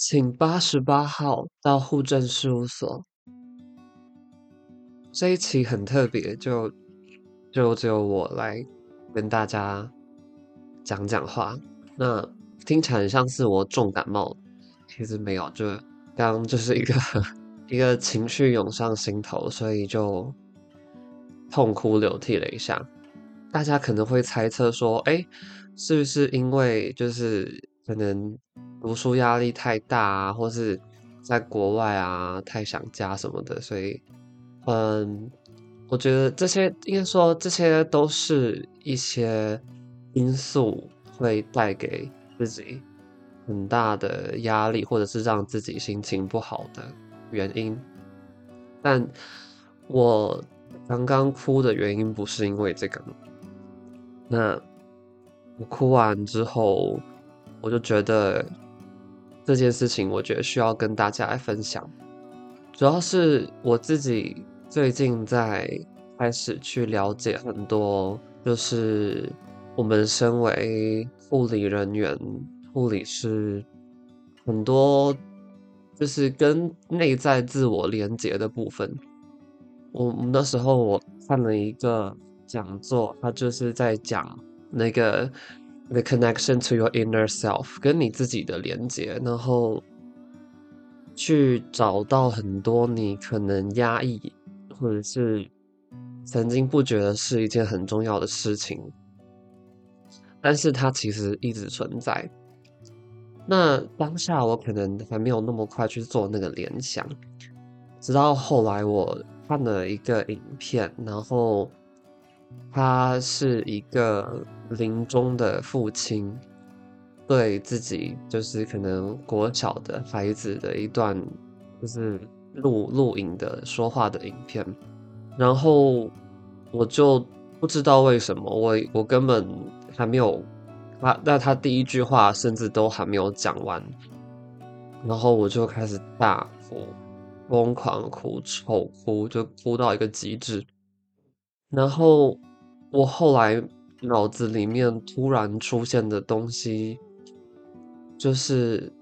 请八十八号到户政事务所。这一期很特别，就就只有我来跟大家讲讲话。那听起来像是我重感冒，其实没有，就刚刚就是一个一个情绪涌上心头，所以就痛哭流涕了一下。大家可能会猜测说，哎，是不是因为就是可能读书压力太大啊，或是在国外啊太想家什么的，所以，嗯，我觉得这些应该说这些都是一些因素会带给自己很大的压力，或者是让自己心情不好的原因。但我刚刚哭的原因不是因为这个。那我哭完之后，我就觉得这件事情，我觉得需要跟大家来分享。主要是我自己最近在开始去了解很多，就是我们身为护理人员、护理师，很多就是跟内在自我连接的部分。我那时候我看了一个。讲座，他就是在讲那个 the connection to your inner self，跟你自己的连接，然后去找到很多你可能压抑或者是曾经不觉得是一件很重要的事情，但是它其实一直存在。那当下我可能还没有那么快去做那个联想，直到后来我看了一个影片，然后。他是一个临终的父亲，对自己就是可能国小的孩子的一段就是录录影的说话的影片，然后我就不知道为什么我我根本还没有他，那他第一句话甚至都还没有讲完，然后我就开始大哭，疯狂哭，丑哭，就哭到一个极致。然后我后来脑子里面突然出现的东西，就是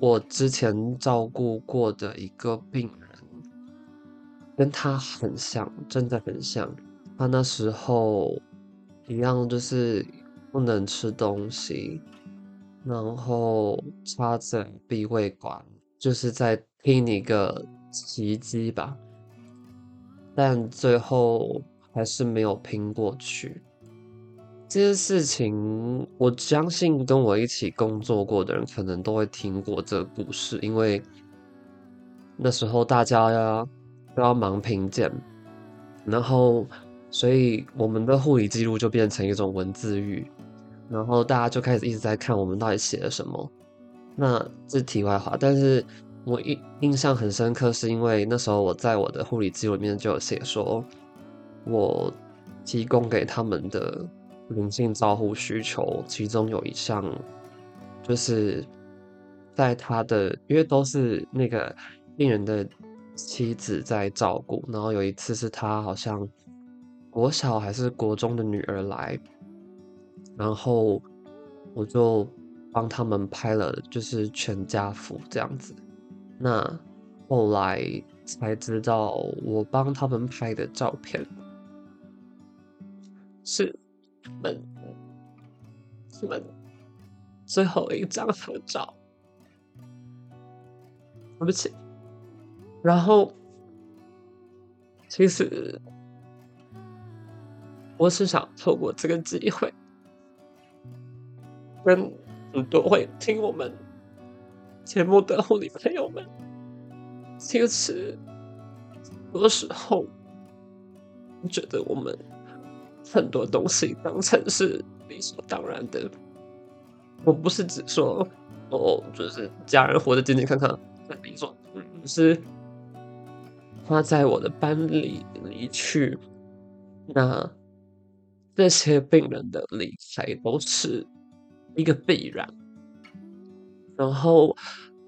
我之前照顾过的一个病人，跟他很像，真的很像。他那时候一样，就是不能吃东西，然后插着鼻胃管，就是在拼一个奇迹吧。但最后还是没有拼过去。这件事情，我相信跟我一起工作过的人可能都会听过这个故事，因为那时候大家呀都要忙评鉴，然后所以我们的护理记录就变成一种文字狱，然后大家就开始一直在看我们到底写了什么。那这题外话，但是。我印印象很深刻，是因为那时候我在我的护理记录里面就有写说，我提供给他们的灵性照护需求，其中有一项就是在他的，因为都是那个病人的妻子在照顾，然后有一次是他好像国小还是国中的女儿来，然后我就帮他们拍了就是全家福这样子。那后来才知道，我帮他们拍的照片是们是们最后一张合照。对不起。然后，其实我是想透过这个机会，跟很多会听我们。节目的护理朋友们，其实很多时候，觉得我们很多东西当成是理所当然的。我不是只说哦，就是家人活得健健康康很理所，嗯，是他在我的班里离去，那这些病人的离开都是一个必然。然后，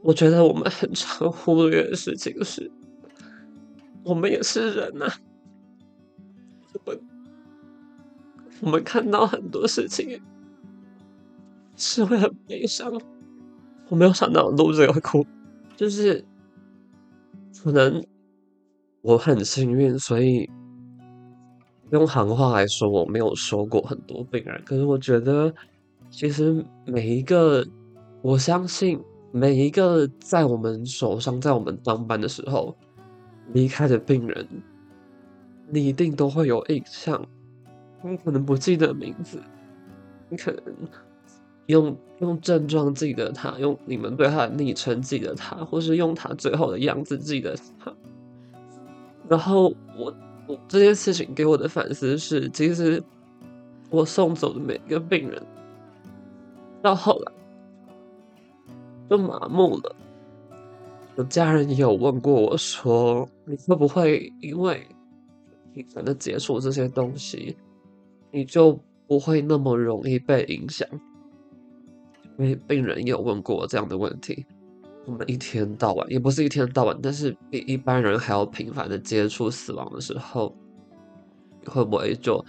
我觉得我们很常忽略的事情是，我们也是人呐、我们我们看到很多事情是会很悲伤，我没有想到录这个会哭，就是可能我很幸运，所以用行话来说，我没有收过很多病人。可是我觉得，其实每一个，我相信每一个在我们手上，在我们当班的时候离开的病人，你一定都会有印象。你可能不记得名字，你可能。用用症状记得他，用你们对他的昵称记得他，或是用他最后的样子记得他。然后我我这件事情给我的反思是，其实我送走的每一个病人，到后来就麻木了。有家人也有问过我说：“你会不会因为频繁的接触这些东西，你就不会那么容易被影响？”因为病人也有问过我这样的问题，我们一天到晚也不是一天到晚，但是比一般人还要频繁的接触死亡的时候，会不会就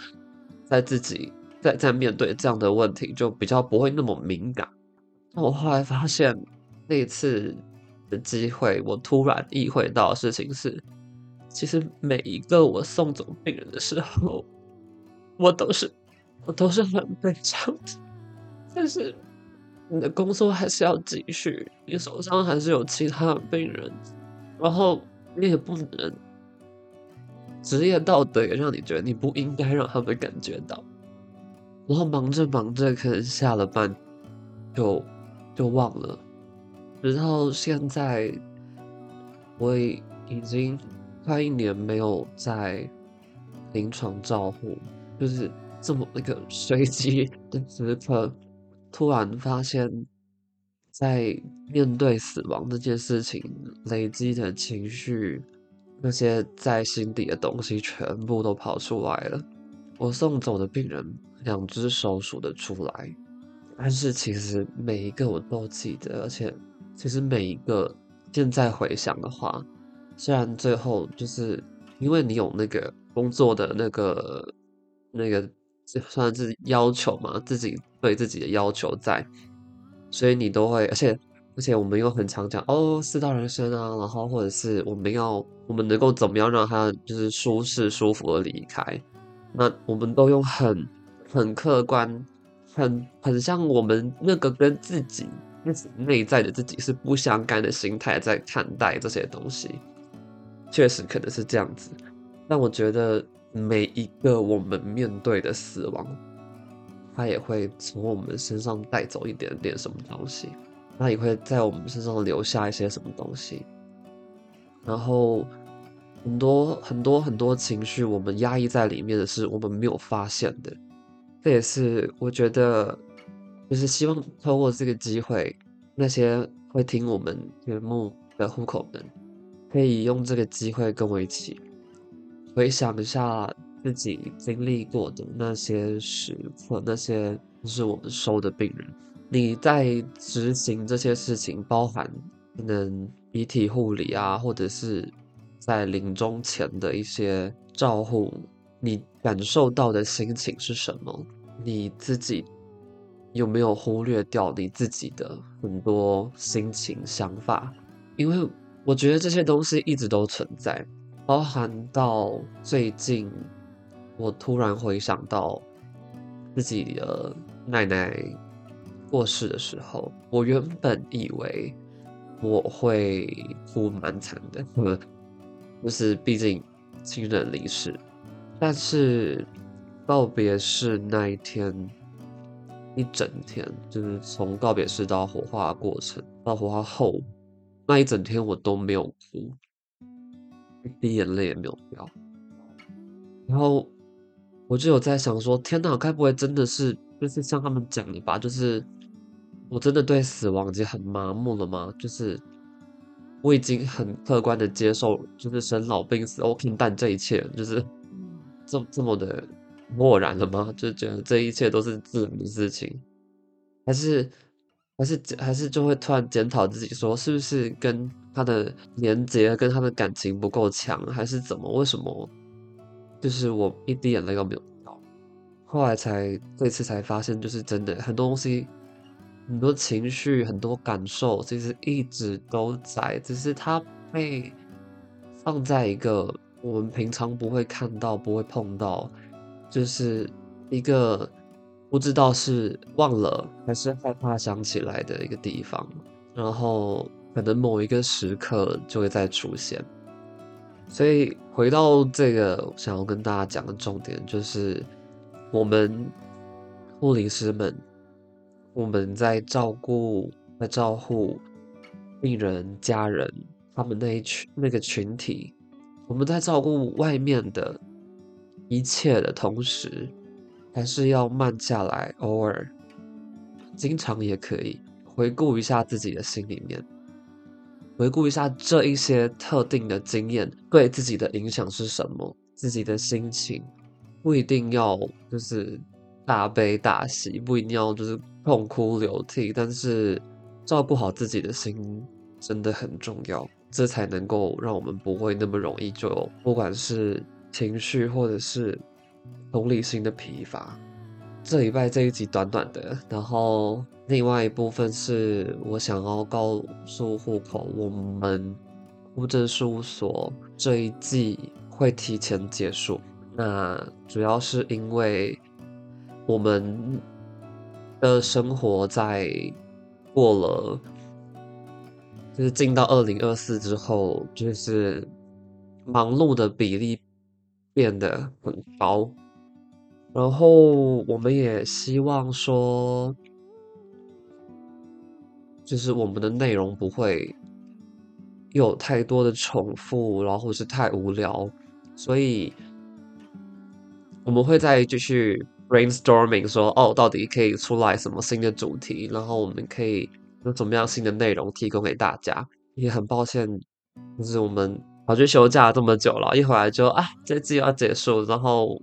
在自己在在面对这样的问题，就比较不会那么敏感？我后来发现，那一次的机会，我突然意会到的事情是，其实每一个我送走病人的时候，我都是我都是很悲伤的，但是。你的工作还是要继续，你手上还是有其他的病人，然后你也不能职业道德也让你觉得你不应该让他们感觉到，然后忙着忙着，可能下了班就就忘了，直到现在，我已经快一年没有在临床照护，就是这么一个 随机的时刻。突然发现，在面对死亡这件事情，累积的情绪，那些在心底的东西，全部都跑出来了。我送走的病人，两只手数得出来，但是其实每一个我都记得，而且其实每一个现在回想的话，虽然最后就是因为你有那个工作的那个那个。算是要求嘛，自己对自己的要求在，所以你都会，而且而且我们又很常讲哦，四道人生啊，然后或者是我们要我们能够怎么样让他就是舒适舒服的离开，那我们都用很很客观，很很像我们那个跟自己内在的自己是不相干的心态在看待这些东西，确实可能是这样子，但我觉得。每一个我们面对的死亡，他也会从我们身上带走一点点什么东西，他也会在我们身上留下一些什么东西。然后很多很多很多情绪，我们压抑在里面的是我们没有发现的。这也是我觉得，就是希望透过这个机会，那些会听我们节目的护口们，可以用这个机会跟我一起。回想一下自己经历过的那些时刻，那些就是我们收的病人。你在执行这些事情，包含可能遗体护理啊，或者是在临终前的一些照护，你感受到的心情是什么？你自己有没有忽略掉你自己的很多心情想法？因为我觉得这些东西一直都存在。包含到最近，我突然回想到自己的奶奶过世的时候，我原本以为我会哭蛮惨的，就是毕竟亲人离世。但是告别式那一天，一整天，就是从告别式到火化过程到火化后那一整天，我都没有哭。一滴眼泪也没有掉，然后我就有在想说：天哪，该不会真的是就是像他们讲的吧？就是我真的对死亡已经很麻木了吗？就是我已经很客观的接受，就是生老病死、我平淡这一切，就是这这么的漠然了吗？就觉得这一切都是自然的事情，还是还是还是就会突然检讨自己，说是不是跟。他的连接跟他的感情不够强，还是怎么？为什么？就是我一滴眼泪都没有掉。后来才这次才发现，就是真的很多东西，很多情绪、很多感受，其实一直都在，只是它被放在一个我们平常不会看到、不会碰到，就是一个不知道是忘了还是害怕想起来的一个地方，然后可能某一个时刻就会再出现。所以回到这个，想要跟大家讲的重点就是，我们护理师们。我们在照顾、在照顾病人、家人，他们那一群那个群体，我们在照顾外面的一切的同时，还是要慢下来，偶尔、经常也可以回顾一下自己的心里面，回顾一下这一些特定的经验对自己的影响是什么，自己的心情不一定要就是大悲大喜，不一定要就是。痛哭流涕，但是照顾好自己的心真的很重要，这才能够让我们不会那么容易就不管是情绪或者是同理心的疲乏。这礼拜这一集短短的，然后另外一部分是我想要告诉户口，我们户政事务所这一季会提前结束，那主要是因为我们。的生活在过了，就是进到二零二四之后，就是忙碌的比例变得很高，然后我们也希望说，就是我们的内容不会有太多的重复，然后是太无聊，所以我们会再继续。brainstorming 说哦，到底可以出来什么新的主题？然后我们可以有怎么样新的内容提供给大家？也很抱歉，就是我们跑去休假这么久了，一回来就啊，这季要结束，然后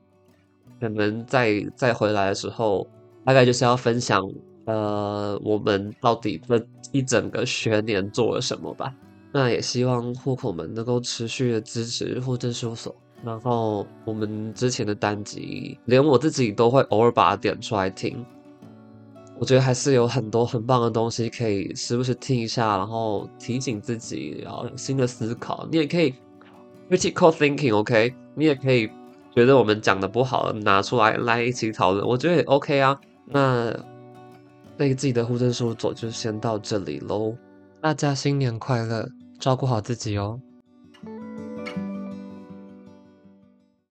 可能再再回来的时候，大概就是要分享呃，我们到底这一整个学年做了什么吧。那也希望户口们能够持续的支持户政事务所。然后我们之前的单集，连我自己都会偶尔把它点出来听。我觉得还是有很多很棒的东西可以时不时听一下，然后提醒自己，然后有新的思考。你也可以 critical thinking，OK？你也可以觉得我们讲的不好，拿出来来一起讨论。我觉得也 OK 啊。那那一季的户政事务所就先到这里喽。大家新年快乐，照顾好自己哦。